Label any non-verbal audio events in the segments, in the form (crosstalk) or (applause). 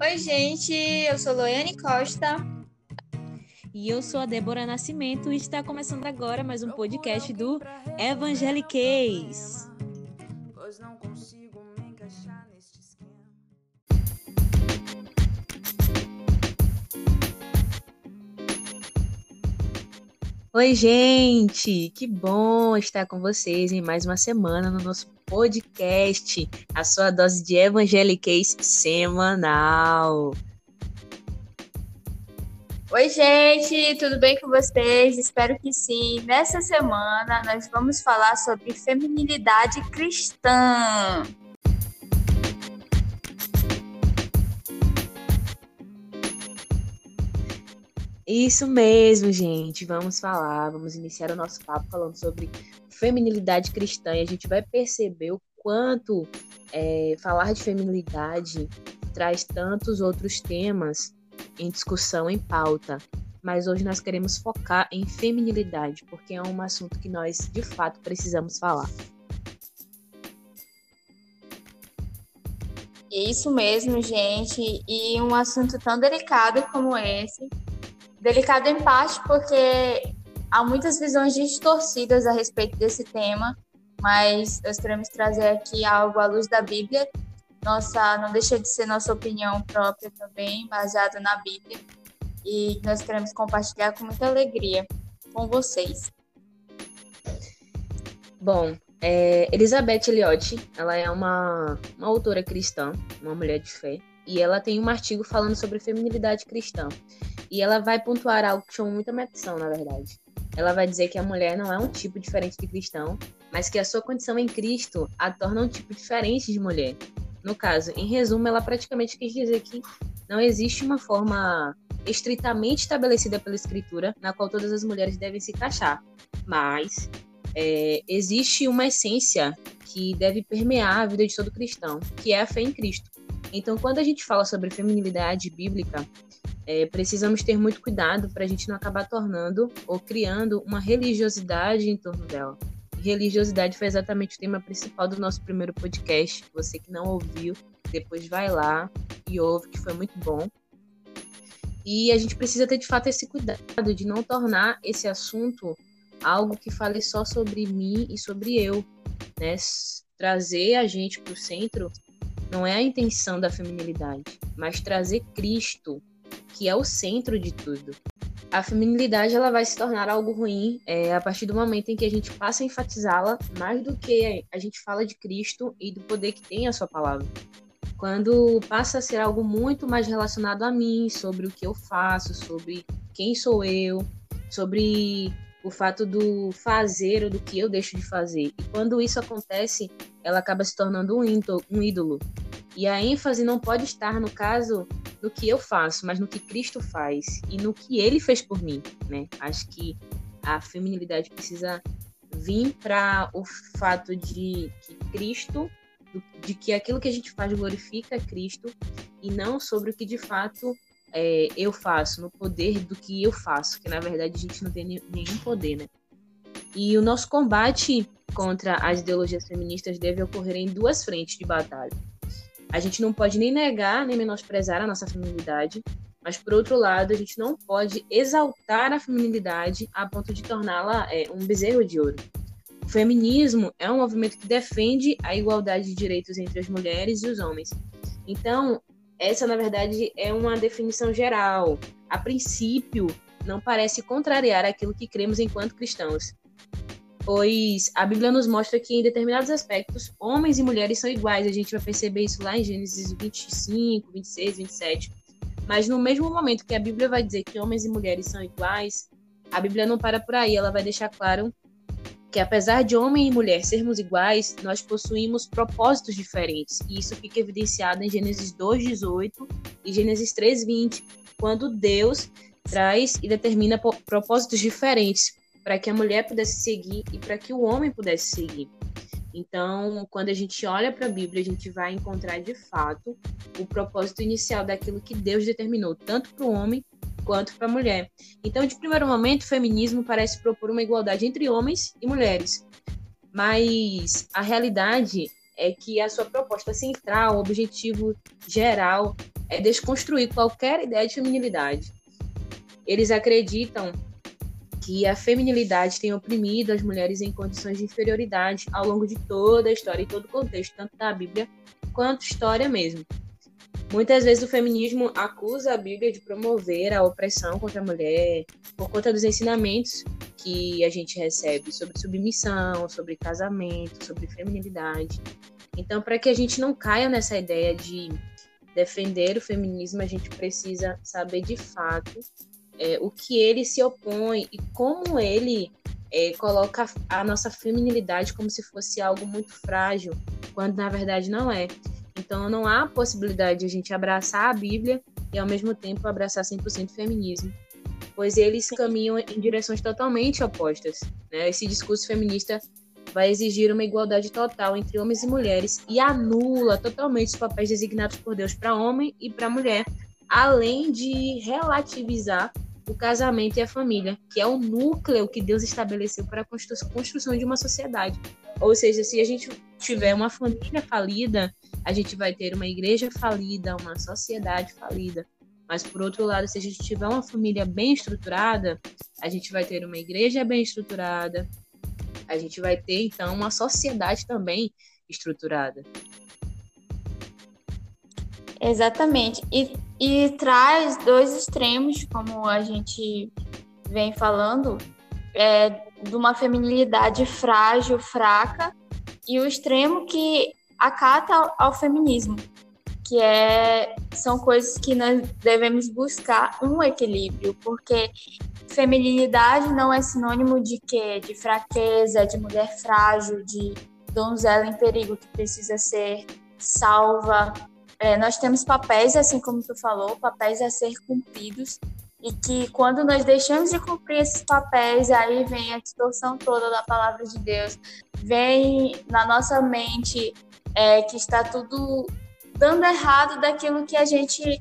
Oi, gente, eu sou Loiane Costa. E eu sou a Débora Nascimento e está começando agora mais um podcast do Evangeliquez. Pois não consigo me encaixar neste esquema. Oi, gente! Que bom estar com vocês em mais uma semana no nosso podcast, a sua dose de evangeliquez semanal. Oi, gente, tudo bem com vocês? Espero que sim. Nessa semana nós vamos falar sobre feminilidade cristã. Isso mesmo, gente. Vamos falar, vamos iniciar o nosso papo falando sobre feminilidade cristã e a gente vai perceber o quanto é, falar de feminilidade traz tantos outros temas em discussão, em pauta. Mas hoje nós queremos focar em feminilidade, porque é um assunto que nós de fato precisamos falar. Isso mesmo, gente. E um assunto tão delicado como esse. Delicado em parte porque há muitas visões distorcidas a respeito desse tema, mas nós queremos trazer aqui algo à luz da Bíblia. Nossa, não deixa de ser nossa opinião própria também, baseada na Bíblia, e nós queremos compartilhar com muita alegria com vocês. Bom, é, Elizabeth Elliot, ela é uma, uma autora cristã, uma mulher de fé, e ela tem um artigo falando sobre feminilidade cristã. E ela vai pontuar algo que chama muita atenção, na verdade ela vai dizer que a mulher não é um tipo diferente de cristão, mas que a sua condição em Cristo a torna um tipo diferente de mulher. No caso, em resumo, ela praticamente quis dizer que não existe uma forma estritamente estabelecida pela Escritura na qual todas as mulheres devem se encaixar, mas é, existe uma essência que deve permear a vida de todo cristão, que é a fé em Cristo. Então, quando a gente fala sobre feminilidade bíblica, é, precisamos ter muito cuidado para a gente não acabar tornando ou criando uma religiosidade em torno dela. religiosidade foi exatamente o tema principal do nosso primeiro podcast. Você que não ouviu, depois vai lá e ouve, que foi muito bom. E a gente precisa ter de fato esse cuidado de não tornar esse assunto algo que fale só sobre mim e sobre eu, né? Trazer a gente para o centro não é a intenção da feminilidade, mas trazer Cristo que é o centro de tudo. A feminilidade ela vai se tornar algo ruim é, a partir do momento em que a gente passa a enfatizá-la mais do que a gente fala de Cristo e do poder que tem a sua palavra. Quando passa a ser algo muito mais relacionado a mim, sobre o que eu faço, sobre quem sou eu, sobre o fato do fazer ou do que eu deixo de fazer. E quando isso acontece, ela acaba se tornando um ídolo. E a ênfase não pode estar, no caso, no que eu faço, mas no que Cristo faz e no que ele fez por mim, né? Acho que a feminilidade precisa vir para o fato de que Cristo, de que aquilo que a gente faz glorifica Cristo e não sobre o que de fato é, eu faço, no poder do que eu faço, que na verdade a gente não tem nenhum poder, né? E o nosso combate contra as ideologias feministas deve ocorrer em duas frentes de batalha. A gente não pode nem negar, nem menosprezar a nossa feminilidade, mas por outro lado, a gente não pode exaltar a feminilidade a ponto de torná-la é, um bezerro de ouro. O feminismo é um movimento que defende a igualdade de direitos entre as mulheres e os homens. Então, essa, na verdade, é uma definição geral. A princípio, não parece contrariar aquilo que cremos enquanto cristãos, pois a Bíblia nos mostra que em determinados aspectos, homens e mulheres são iguais. A gente vai perceber isso lá em Gênesis 25, 26, 27. Mas no mesmo momento que a Bíblia vai dizer que homens e mulheres são iguais, a Bíblia não para por aí, ela vai deixar claro que apesar de homem e mulher sermos iguais, nós possuímos propósitos diferentes. E isso fica evidenciado em Gênesis 2:18 e Gênesis 3:20, quando Deus traz e determina propósitos diferentes para que a mulher pudesse seguir e para que o homem pudesse seguir. Então, quando a gente olha para a Bíblia, a gente vai encontrar de fato o propósito inicial daquilo que Deus determinou, tanto para o homem quanto para a mulher. Então, de primeiro momento, o feminismo parece propor uma igualdade entre homens e mulheres. Mas a realidade é que a sua proposta central, o objetivo geral, é desconstruir qualquer ideia de feminilidade. Eles acreditam que a feminilidade tem oprimido as mulheres em condições de inferioridade ao longo de toda a história e todo o contexto, tanto da Bíblia quanto história mesmo. Muitas vezes o feminismo acusa a Bíblia de promover a opressão contra a mulher por conta dos ensinamentos que a gente recebe sobre submissão, sobre casamento, sobre feminilidade. Então, para que a gente não caia nessa ideia de defender o feminismo, a gente precisa saber de fato é, o que ele se opõe e como ele é, coloca a nossa feminilidade como se fosse algo muito frágil, quando na verdade não é. Então não há possibilidade de a gente abraçar a Bíblia e ao mesmo tempo abraçar 100% feminismo, pois eles caminham em direções totalmente opostas. Né? Esse discurso feminista vai exigir uma igualdade total entre homens e mulheres e anula totalmente os papéis designados por Deus para homem e para mulher, além de relativizar o casamento e a família, que é o núcleo que Deus estabeleceu para a construção de uma sociedade. Ou seja, se a gente tiver uma família falida, a gente vai ter uma igreja falida, uma sociedade falida. Mas, por outro lado, se a gente tiver uma família bem estruturada, a gente vai ter uma igreja bem estruturada, a gente vai ter, então, uma sociedade também estruturada. Exatamente. E, e traz dois extremos, como a gente vem falando, é, de uma feminilidade frágil, fraca, e o extremo que acata ao feminismo, que é, são coisas que nós devemos buscar um equilíbrio, porque feminilidade não é sinônimo de quê? De fraqueza, de mulher frágil, de donzela em perigo que precisa ser salva, é, nós temos papéis, assim como tu falou, papéis a ser cumpridos, e que quando nós deixamos de cumprir esses papéis, aí vem a distorção toda da palavra de Deus, vem na nossa mente é, que está tudo dando errado daquilo que a gente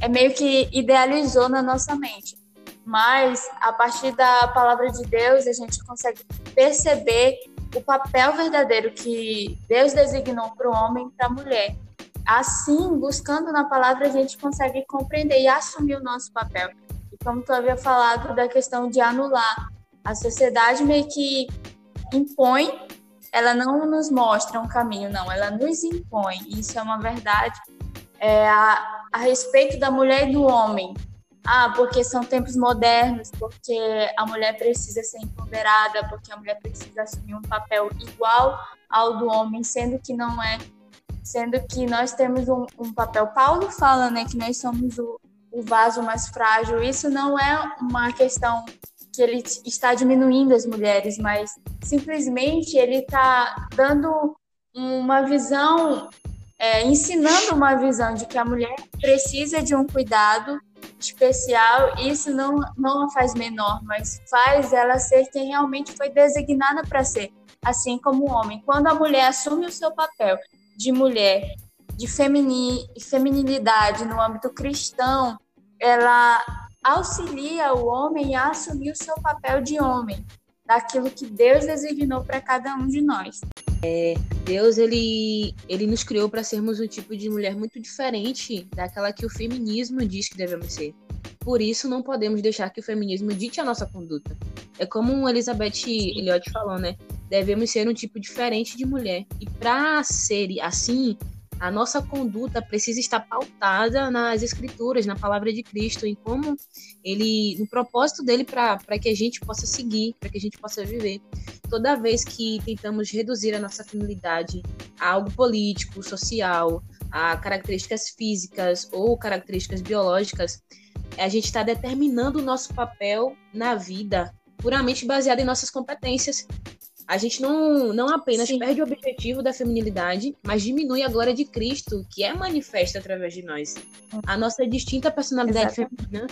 é meio que idealizou na nossa mente. Mas a partir da palavra de Deus, a gente consegue perceber o papel verdadeiro que Deus designou para o homem e para a mulher. Assim, buscando na palavra, a gente consegue compreender e assumir o nosso papel. E como tu havia falado da questão de anular, a sociedade meio que impõe, ela não nos mostra um caminho, não, ela nos impõe. Isso é uma verdade é, a, a respeito da mulher e do homem. Ah, porque são tempos modernos, porque a mulher precisa ser empoderada, porque a mulher precisa assumir um papel igual ao do homem, sendo que não é sendo que nós temos um, um papel. Paulo fala né, que nós somos o, o vaso mais frágil. Isso não é uma questão que ele está diminuindo as mulheres, mas simplesmente ele está dando uma visão, é, ensinando uma visão de que a mulher precisa de um cuidado especial. Isso não, não a faz menor, mas faz ela ser quem realmente foi designada para ser, assim como o homem. Quando a mulher assume o seu papel de mulher, de femini, feminilidade no âmbito cristão, ela auxilia o homem a assumir o seu papel de homem, daquilo que Deus designou para cada um de nós. É, Deus ele, ele nos criou para sermos um tipo de mulher muito diferente daquela que o feminismo diz que devemos ser. Por isso, não podemos deixar que o feminismo dite a nossa conduta. É como Elizabeth Elliot falou, né? Devemos ser um tipo diferente de mulher. E para ser assim, a nossa conduta precisa estar pautada nas escrituras, na palavra de Cristo, em como ele, no propósito dele para que a gente possa seguir, para que a gente possa viver. Toda vez que tentamos reduzir a nossa feminilidade a algo político, social, a características físicas ou características biológicas, a gente está determinando o nosso papel na vida puramente baseado em nossas competências a gente não, não apenas Sim. perde o objetivo da feminilidade, mas diminui a glória de Cristo, que é manifesta através de nós. A nossa distinta personalidade Exato. feminina,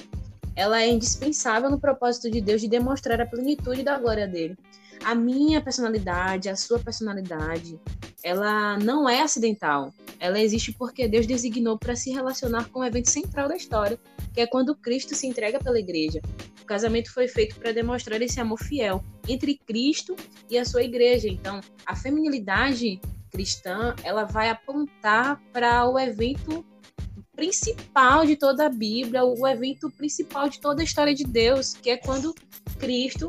ela é indispensável no propósito de Deus de demonstrar a plenitude da glória dele. A minha personalidade, a sua personalidade, ela não é acidental. Ela existe porque Deus designou para se relacionar com o evento central da história, que é quando Cristo se entrega pela igreja. O casamento foi feito para demonstrar esse amor fiel entre Cristo e a sua igreja. Então, a feminilidade cristã, ela vai apontar para o evento principal de toda a Bíblia, o evento principal de toda a história de Deus, que é quando Cristo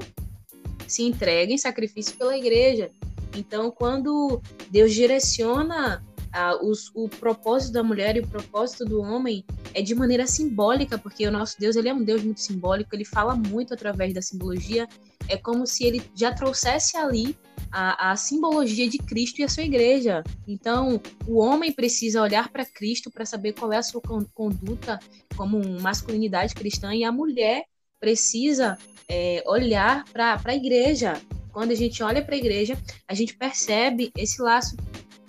se entrega em sacrifício pela igreja. Então, quando Deus direciona ah, os, o propósito da mulher e o propósito do homem é de maneira simbólica, porque o nosso Deus ele é um Deus muito simbólico, ele fala muito através da simbologia. É como se ele já trouxesse ali a, a simbologia de Cristo e a sua igreja. Então, o homem precisa olhar para Cristo para saber qual é a sua conduta como masculinidade cristã, e a mulher precisa é, olhar para a igreja. Quando a gente olha para a igreja, a gente percebe esse laço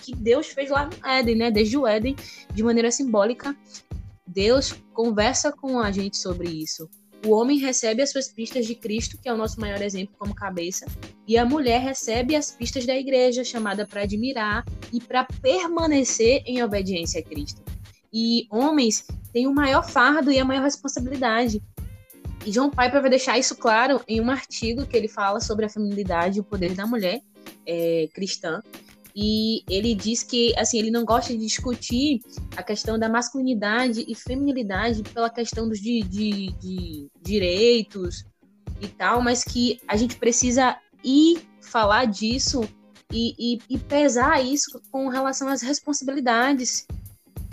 que Deus fez lá no Éden, né? Desde o Éden, de maneira simbólica, Deus conversa com a gente sobre isso. O homem recebe as suas pistas de Cristo, que é o nosso maior exemplo como cabeça, e a mulher recebe as pistas da igreja, chamada para admirar e para permanecer em obediência a Cristo. E homens têm o maior fardo e a maior responsabilidade. E John Piper vai deixar isso claro em um artigo que ele fala sobre a feminilidade e o poder da mulher é, cristã. E ele diz que assim ele não gosta de discutir a questão da masculinidade e feminilidade pela questão dos de, de, de direitos e tal, mas que a gente precisa ir falar disso e, e, e pesar isso com relação às responsabilidades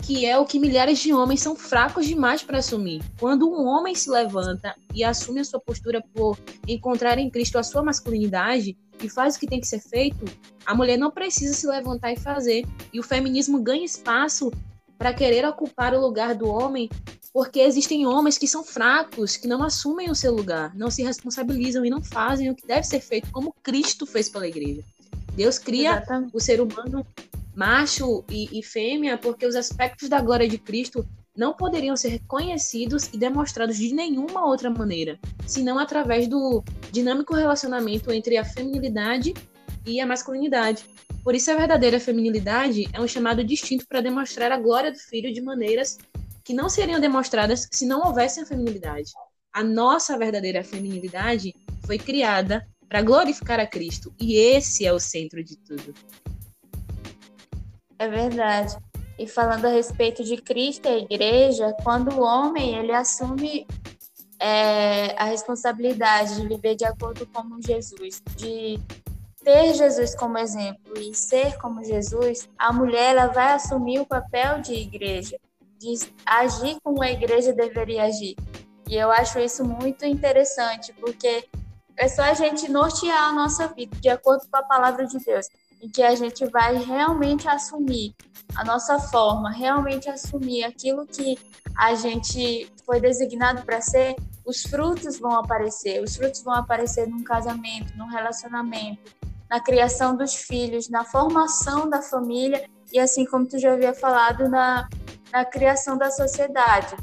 que é o que milhares de homens são fracos demais para assumir. Quando um homem se levanta e assume a sua postura por encontrar em Cristo a sua masculinidade e faz o que tem que ser feito, a mulher não precisa se levantar e fazer. E o feminismo ganha espaço para querer ocupar o lugar do homem, porque existem homens que são fracos, que não assumem o seu lugar, não se responsabilizam e não fazem o que deve ser feito, como Cristo fez pela igreja. Deus cria Exatamente. o ser humano macho e, e fêmea, porque os aspectos da glória de Cristo não poderiam ser reconhecidos e demonstrados de nenhuma outra maneira, senão através do dinâmico relacionamento entre a feminilidade e a masculinidade. Por isso, a verdadeira feminilidade é um chamado distinto para demonstrar a glória do filho de maneiras que não seriam demonstradas se não houvesse a feminilidade. A nossa verdadeira feminilidade foi criada para glorificar a Cristo, e esse é o centro de tudo. É verdade. E falando a respeito de Cristo e a igreja, quando o homem ele assume é, a responsabilidade de viver de acordo com Jesus, de ter Jesus como exemplo e ser como Jesus, a mulher ela vai assumir o papel de igreja, de agir como a igreja deveria agir. E eu acho isso muito interessante, porque é só a gente nortear a nossa vida de acordo com a palavra de Deus em que a gente vai realmente assumir a nossa forma, realmente assumir aquilo que a gente foi designado para ser, os frutos vão aparecer. Os frutos vão aparecer num casamento, num relacionamento, na criação dos filhos, na formação da família e assim como tu já havia falado na, na criação da sociedade.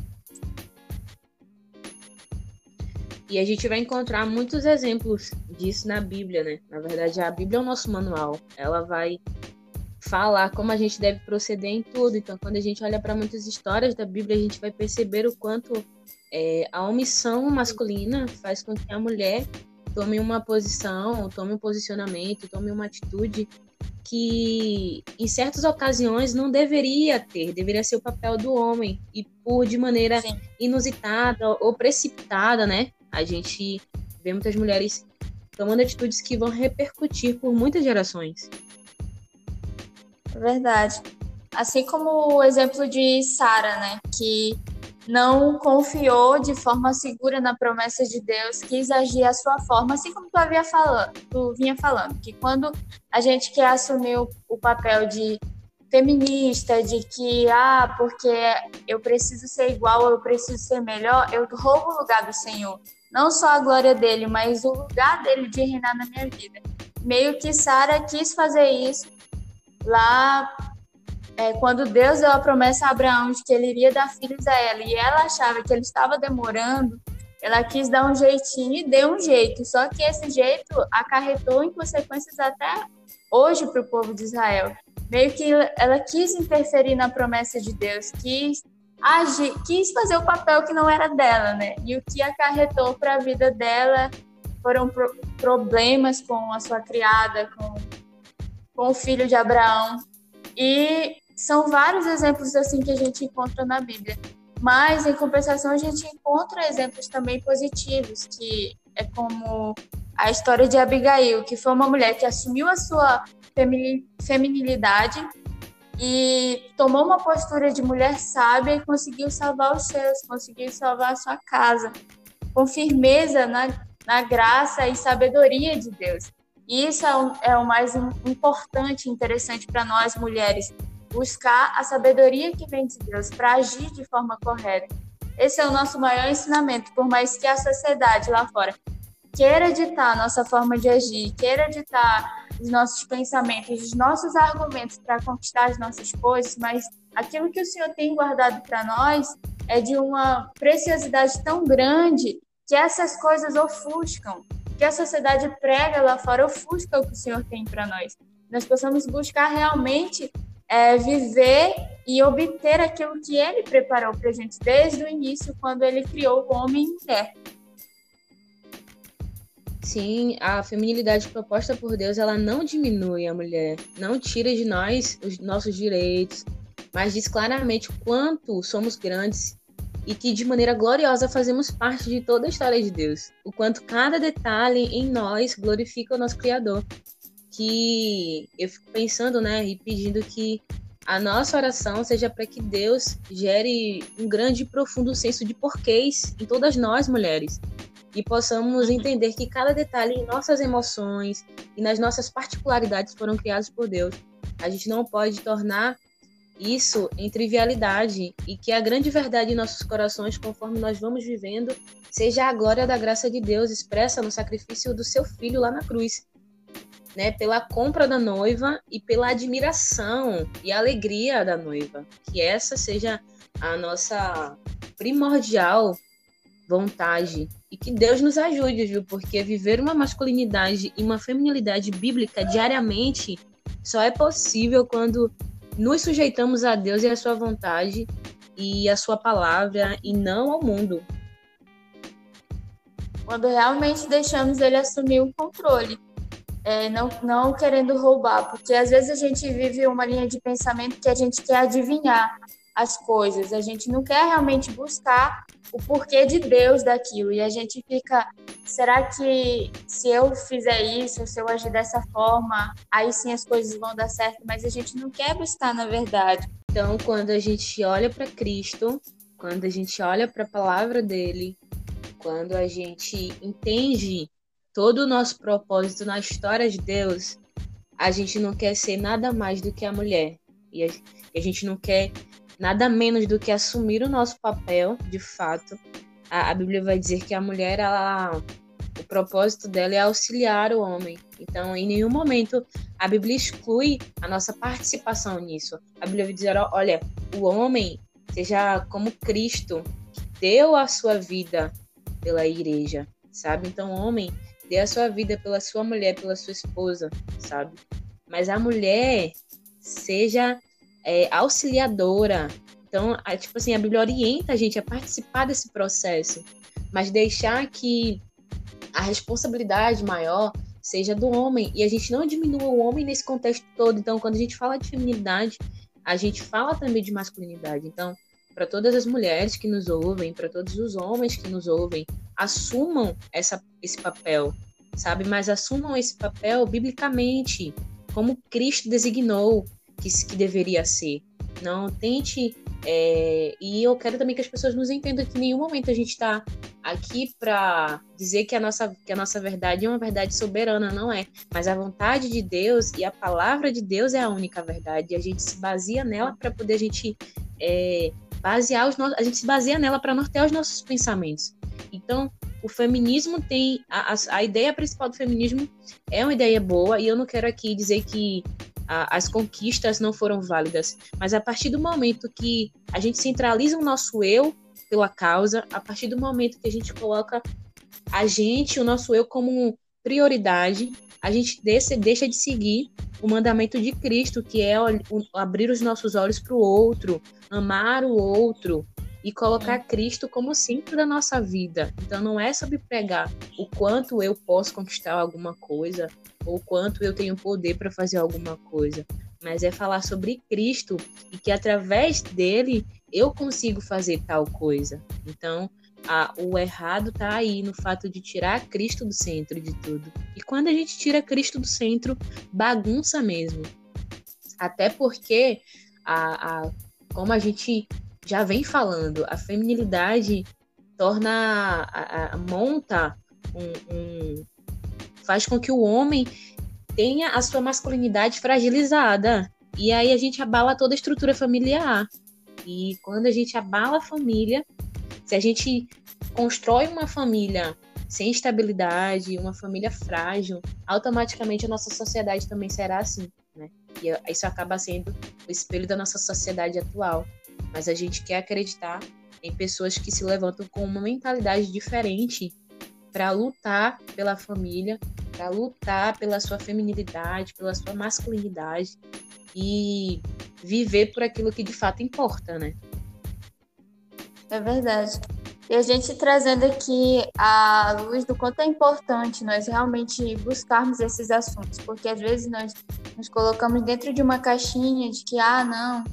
E a gente vai encontrar muitos exemplos disso na Bíblia, né? Na verdade, a Bíblia é o nosso manual. Ela vai falar como a gente deve proceder em tudo. Então, quando a gente olha para muitas histórias da Bíblia, a gente vai perceber o quanto é, a omissão masculina faz com que a mulher tome uma posição, tome um posicionamento, tome uma atitude que em certas ocasiões não deveria ter, deveria ser o papel do homem e por de maneira Sim. inusitada ou precipitada, né? A gente vê muitas mulheres tomando atitudes que vão repercutir por muitas gerações. Verdade. Assim como o exemplo de Sara, né, que não confiou de forma segura na promessa de Deus, quis agir à sua forma, assim como tu havia falando, tu vinha falando, que quando a gente quer assumir o papel de feminista, de que, ah, porque eu preciso ser igual, eu preciso ser melhor, eu roubo o lugar do Senhor não só a glória dele, mas o lugar dele de reinar na minha vida. Meio que Sara quis fazer isso lá é, quando Deus deu a promessa a Abraão de que ele iria dar filhos a ela e ela achava que ele estava demorando, ela quis dar um jeitinho e deu um jeito. Só que esse jeito acarretou em consequências até hoje para o povo de Israel. Meio que ela quis interferir na promessa de Deus, quis agir, quis fazer o papel que não era dela, né? E o que acarretou para a vida dela foram pro problemas com a sua criada, com, com o filho de Abraão. E são vários exemplos assim que a gente encontra na Bíblia. Mas, em compensação, a gente encontra exemplos também positivos, que é como a história de Abigail, que foi uma mulher que assumiu a sua feminilidade e tomou uma postura de mulher sábia e conseguiu salvar os seus, conseguiu salvar a sua casa, com firmeza na, na graça e sabedoria de Deus. E isso é o, é o mais importante interessante para nós mulheres, buscar a sabedoria que vem de Deus para agir de forma correta. Esse é o nosso maior ensinamento, por mais que a sociedade lá fora queira ditar a nossa forma de agir, queira ditar os nossos pensamentos, os nossos argumentos para conquistar as nossas coisas, mas aquilo que o Senhor tem guardado para nós é de uma preciosidade tão grande que essas coisas ofuscam, que a sociedade prega lá fora ofusca o que o Senhor tem para nós. Nós possamos buscar realmente é, viver e obter aquilo que Ele preparou para a gente desde o início, quando Ele criou o homem e mulher. Sim, a feminilidade proposta por Deus, ela não diminui a mulher, não tira de nós os nossos direitos, mas diz claramente quanto somos grandes e que de maneira gloriosa fazemos parte de toda a história de Deus. O quanto cada detalhe em nós glorifica o nosso Criador. Que eu fico pensando, né, e pedindo que a nossa oração seja para que Deus gere um grande e profundo senso de porquês em todas nós mulheres e possamos uhum. entender que cada detalhe em nossas emoções e nas nossas particularidades foram criados por Deus. A gente não pode tornar isso em trivialidade e que a grande verdade em nossos corações, conforme nós vamos vivendo, seja a glória da graça de Deus expressa no sacrifício do seu filho lá na cruz. Né, pela compra da noiva e pela admiração e alegria da noiva. Que essa seja a nossa primordial vontade e que Deus nos ajude, viu? Porque viver uma masculinidade e uma feminilidade bíblica diariamente só é possível quando nos sujeitamos a Deus e a sua vontade e a sua palavra e não ao mundo. Quando realmente deixamos ele assumir o controle, é, não, não querendo roubar, porque às vezes a gente vive uma linha de pensamento que a gente quer adivinhar as coisas, a gente não quer realmente buscar o porquê de Deus daquilo. E a gente fica, será que se eu fizer isso, se eu agir dessa forma, aí sim as coisas vão dar certo? Mas a gente não quer buscar na verdade. Então, quando a gente olha para Cristo, quando a gente olha para a palavra dele, quando a gente entende todo o nosso propósito na história de Deus, a gente não quer ser nada mais do que a mulher. E a, gente não quer nada menos do que assumir o nosso papel, de fato. A, a Bíblia vai dizer que a mulher, ela, o propósito dela é auxiliar o homem. Então, em nenhum momento a Bíblia exclui a nossa participação nisso. A Bíblia vai dizer: olha, o homem seja como Cristo, que deu a sua vida pela igreja, sabe? Então, o homem dê a sua vida pela sua mulher, pela sua esposa, sabe? Mas a mulher seja é, auxiliadora. Então, a, tipo assim, a Bíblia orienta a gente a participar desse processo, mas deixar que a responsabilidade maior seja do homem e a gente não diminua o homem nesse contexto todo. Então, quando a gente fala de feminilidade, a gente fala também de masculinidade. Então, para todas as mulheres que nos ouvem, para todos os homens que nos ouvem, assumam essa, esse papel, sabe? Mas assumam esse papel biblicamente, como Cristo designou, que, que deveria ser. Não tente. É, e eu quero também que as pessoas nos entendam que em nenhum momento a gente está aqui para dizer que a, nossa, que a nossa verdade é uma verdade soberana, não é. Mas a vontade de Deus e a palavra de Deus é a única verdade. E a gente se baseia nela para poder a gente é, basear os. A gente se baseia nela para nortear os nossos pensamentos. Então, o feminismo tem. A, a, a, ideia principal do feminismo é uma ideia boa, e eu não quero aqui dizer que a, as conquistas não foram válidas. Mas a partir do momento que a gente centraliza o nosso eu pela causa, a partir do momento que a gente coloca a gente, o nosso eu, como prioridade, a gente deixa, deixa de seguir o mandamento de Cristo, que é abrir os nossos olhos para o outro, amar o outro, e colocar Cristo como centro da nossa vida. Então não é sobre pregar o quanto eu posso conquistar alguma coisa ou quanto eu tenho poder para fazer alguma coisa, mas é falar sobre Cristo e que através dele eu consigo fazer tal coisa. Então, a, o errado está aí no fato de tirar Cristo do centro de tudo. E quando a gente tira Cristo do centro, bagunça mesmo. Até porque, a, a, como a gente já vem falando, a feminilidade torna, a, a, monta um, um, faz com que o homem tenha a sua masculinidade fragilizada. E aí a gente abala toda a estrutura familiar. E quando a gente abala a família, se a gente constrói uma família sem estabilidade, uma família frágil, automaticamente a nossa sociedade também será assim, né? E isso acaba sendo o espelho da nossa sociedade atual. Mas a gente quer acreditar em pessoas que se levantam com uma mentalidade diferente para lutar pela família, para lutar pela sua feminilidade, pela sua masculinidade e viver por aquilo que de fato importa, né? É verdade. E a gente trazendo aqui a luz do quanto é importante nós realmente buscarmos esses assuntos, porque às vezes nós nos colocamos dentro de uma caixinha de que, ah, não,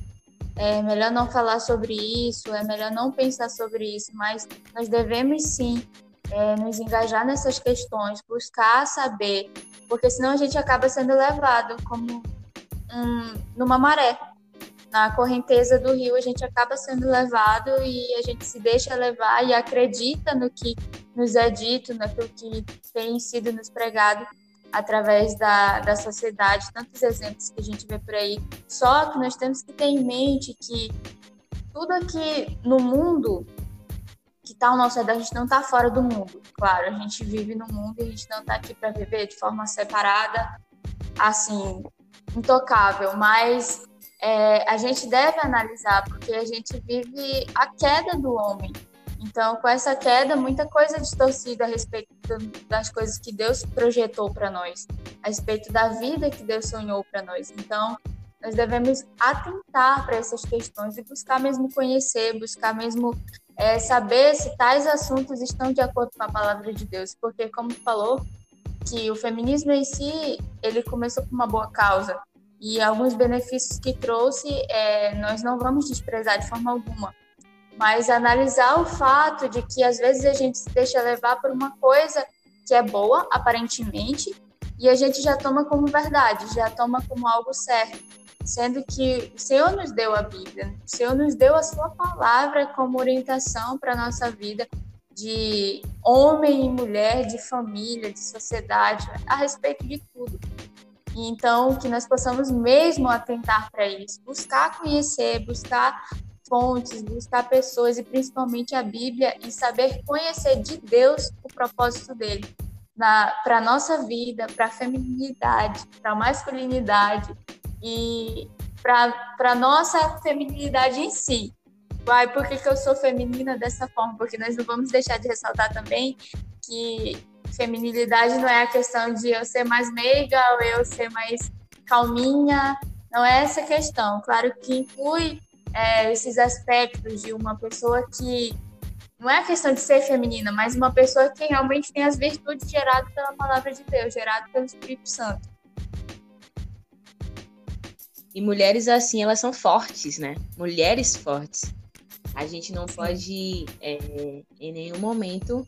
é melhor não falar sobre isso, é melhor não pensar sobre isso, mas nós devemos sim é, nos engajar nessas questões, buscar saber, porque senão a gente acaba sendo levado como um, numa maré. Na correnteza do rio, a gente acaba sendo levado e a gente se deixa levar e acredita no que nos é dito, naquilo que tem sido nos pregado através da, da sociedade, tantos exemplos que a gente vê por aí. Só que nós temos que ter em mente que tudo aqui no mundo que está ao nosso redor, a gente não está fora do mundo. Claro, a gente vive no mundo e a gente não está aqui para viver de forma separada, assim, intocável, mas é, a gente deve analisar, porque a gente vive a queda do homem. Então, com essa queda, muita coisa distorcida a respeito das coisas que Deus projetou para nós, a respeito da vida que Deus sonhou para nós. Então, nós devemos atentar para essas questões e buscar mesmo conhecer, buscar mesmo é, saber se tais assuntos estão de acordo com a palavra de Deus, porque como falou que o feminismo em si ele começou com uma boa causa. E alguns benefícios que trouxe é, nós não vamos desprezar de forma alguma, mas analisar o fato de que às vezes a gente se deixa levar por uma coisa que é boa aparentemente e a gente já toma como verdade, já toma como algo certo sendo que o Senhor nos deu a Bíblia, o Senhor nos deu a sua palavra como orientação para a nossa vida de homem e mulher, de família, de sociedade, a respeito de tudo. Então, que nós possamos mesmo atentar para isso, buscar conhecer, buscar fontes, buscar pessoas e principalmente a Bíblia e saber conhecer de Deus o propósito dele para a nossa vida, para a feminilidade, para a masculinidade, e para nossa feminilidade em si. Vai, por que, que eu sou feminina dessa forma? Porque nós não vamos deixar de ressaltar também que feminilidade não é a questão de eu ser mais meiga ou eu ser mais calminha, não é essa questão. Claro que inclui é, esses aspectos de uma pessoa que não é a questão de ser feminina, mas uma pessoa que realmente tem as virtudes geradas pela palavra de Deus, geradas pelo Espírito Santo. E mulheres assim, elas são fortes, né? Mulheres fortes. A gente não Sim. pode, é, em nenhum momento,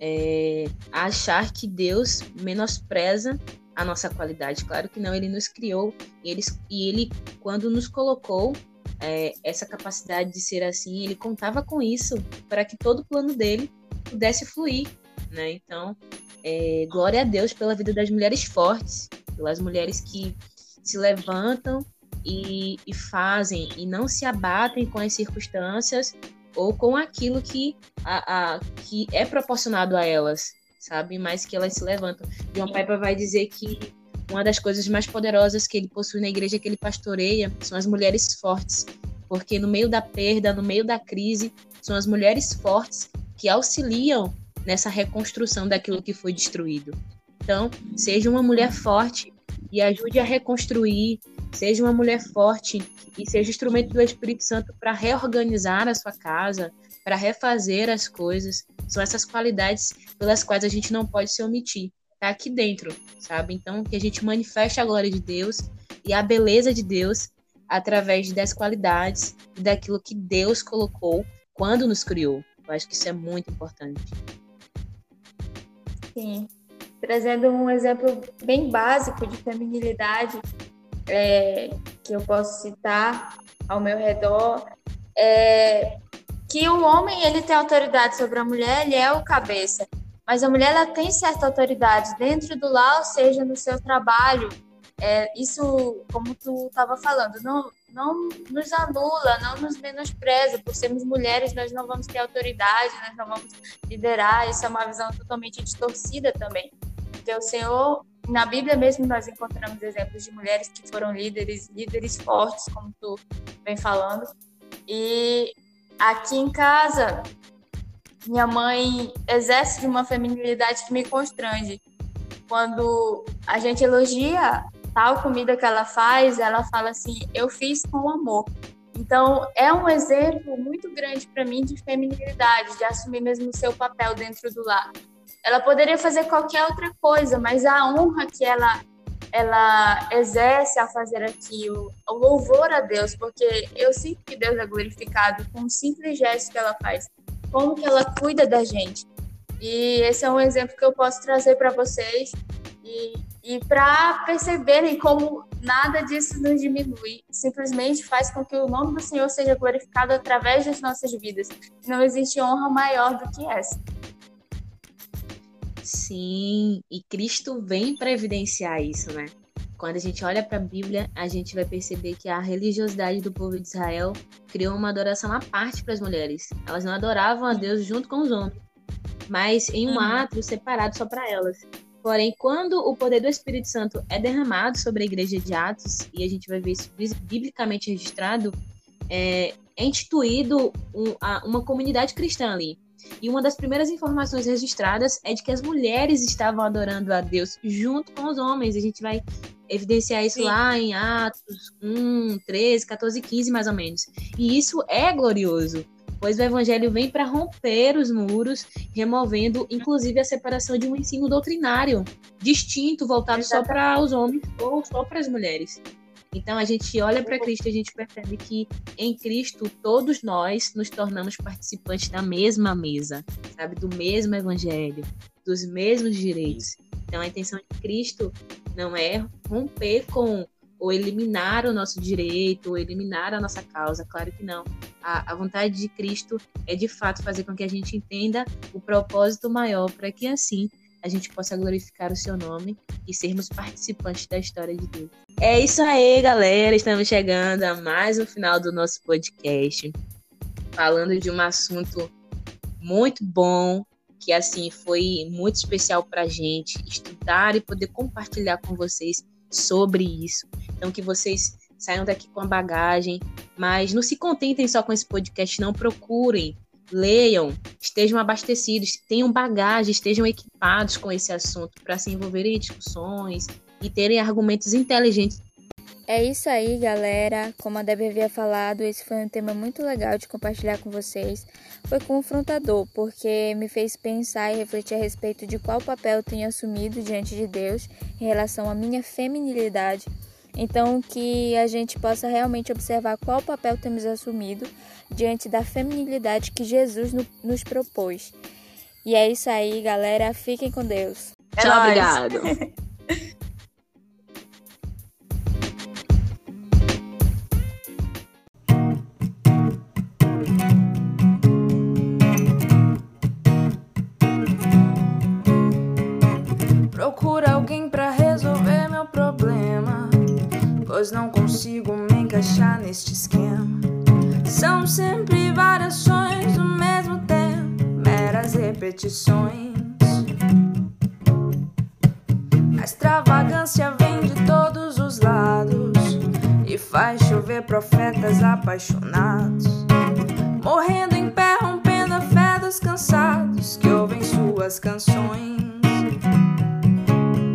é, achar que Deus menospreza a nossa qualidade. Claro que não, ele nos criou e ele, e ele quando nos colocou é, essa capacidade de ser assim, ele contava com isso para que todo o plano dele pudesse fluir. Né? Então, é, glória a Deus pela vida das mulheres fortes, pelas mulheres que se levantam e, e fazem e não se abatem com as circunstâncias ou com aquilo que, a, a, que é proporcionado a elas, sabe? Mas que elas se levantam. João Piper vai dizer que uma das coisas mais poderosas que ele possui na igreja que ele pastoreia são as mulheres fortes, porque no meio da perda, no meio da crise, são as mulheres fortes que auxiliam nessa reconstrução daquilo que foi destruído. Então, seja uma mulher forte e ajude a reconstruir. Seja uma mulher forte e seja instrumento do Espírito Santo para reorganizar a sua casa, para refazer as coisas. São essas qualidades pelas quais a gente não pode se omitir. Tá aqui dentro, sabe? Então, que a gente manifeste a glória de Deus e a beleza de Deus através das qualidades e daquilo que Deus colocou quando nos criou. Eu acho que isso é muito importante. Sim. Trazendo um exemplo bem básico de feminilidade é, que eu posso citar ao meu redor, é que o homem ele tem autoridade sobre a mulher, ele é o cabeça. Mas a mulher ela tem certa autoridade dentro do lar, ou seja, no seu trabalho, é, isso, como tu estava falando, não, não nos anula, não nos menospreza. Por sermos mulheres, nós não vamos ter autoridade, nós não vamos liderar. Isso é uma visão totalmente distorcida também. Porque o Senhor, na Bíblia mesmo, nós encontramos exemplos de mulheres que foram líderes, líderes fortes, como tu vem falando. E aqui em casa, minha mãe exerce de uma feminilidade que me constrange. Quando a gente elogia tal comida que ela faz, ela fala assim: eu fiz com amor. Então, é um exemplo muito grande para mim de feminilidade, de assumir mesmo o seu papel dentro do lar. Ela poderia fazer qualquer outra coisa, mas a honra que ela ela exerce a fazer aquilo, o louvor a Deus, porque eu sinto que Deus é glorificado com um simples gesto que ela faz, como que ela cuida da gente. E esse é um exemplo que eu posso trazer para vocês e, e para perceberem como nada disso nos diminui, simplesmente faz com que o nome do Senhor seja glorificado através das nossas vidas. Não existe honra maior do que essa. Sim, e Cristo vem para evidenciar isso, né? Quando a gente olha para a Bíblia, a gente vai perceber que a religiosidade do povo de Israel criou uma adoração à parte para as mulheres. Elas não adoravam a Deus junto com os homens, mas em um uhum. átrio separado só para elas. Porém, quando o poder do Espírito Santo é derramado sobre a igreja de Atos, e a gente vai ver isso biblicamente registrado, é, é instituído um, a, uma comunidade cristã ali. E uma das primeiras informações registradas é de que as mulheres estavam adorando a Deus junto com os homens. A gente vai evidenciar isso Sim. lá em Atos 1, 13, 14, 15 mais ou menos. E isso é glorioso pois o evangelho vem para romper os muros, removendo inclusive a separação de um ensino doutrinário distinto, voltado Exatamente. só para os homens ou só para as mulheres. Então a gente olha para Cristo e a gente percebe que em Cristo todos nós nos tornamos participantes da mesma mesa, sabe, do mesmo evangelho, dos mesmos direitos. Então a intenção de Cristo não é romper com ou eliminar o nosso direito, ou eliminar a nossa causa. Claro que não. A, a vontade de Cristo é de fato fazer com que a gente entenda o propósito maior para que assim a gente possa glorificar o seu nome e sermos participantes da história de Deus. É isso aí, galera. Estamos chegando a mais um final do nosso podcast, falando de um assunto muito bom, que assim foi muito especial para a gente estudar e poder compartilhar com vocês sobre isso. Então, que vocês saiam daqui com a bagagem, mas não se contentem só com esse podcast, não procurem, leiam, estejam abastecidos, tenham bagagem, estejam equipados com esse assunto para se envolverem em discussões e terem argumentos inteligentes é isso aí, galera. Como a Debbie havia falado, esse foi um tema muito legal de compartilhar com vocês. Foi confrontador, porque me fez pensar e refletir a respeito de qual papel eu tenho assumido diante de Deus em relação à minha feminilidade. Então, que a gente possa realmente observar qual papel temos assumido diante da feminilidade que Jesus nos propôs. E é isso aí, galera. Fiquem com Deus. É Tchau, obrigado. (laughs) consigo me encaixar neste esquema. São sempre variações do mesmo tempo, meras repetições. A extravagância vem de todos os lados e faz chover profetas apaixonados,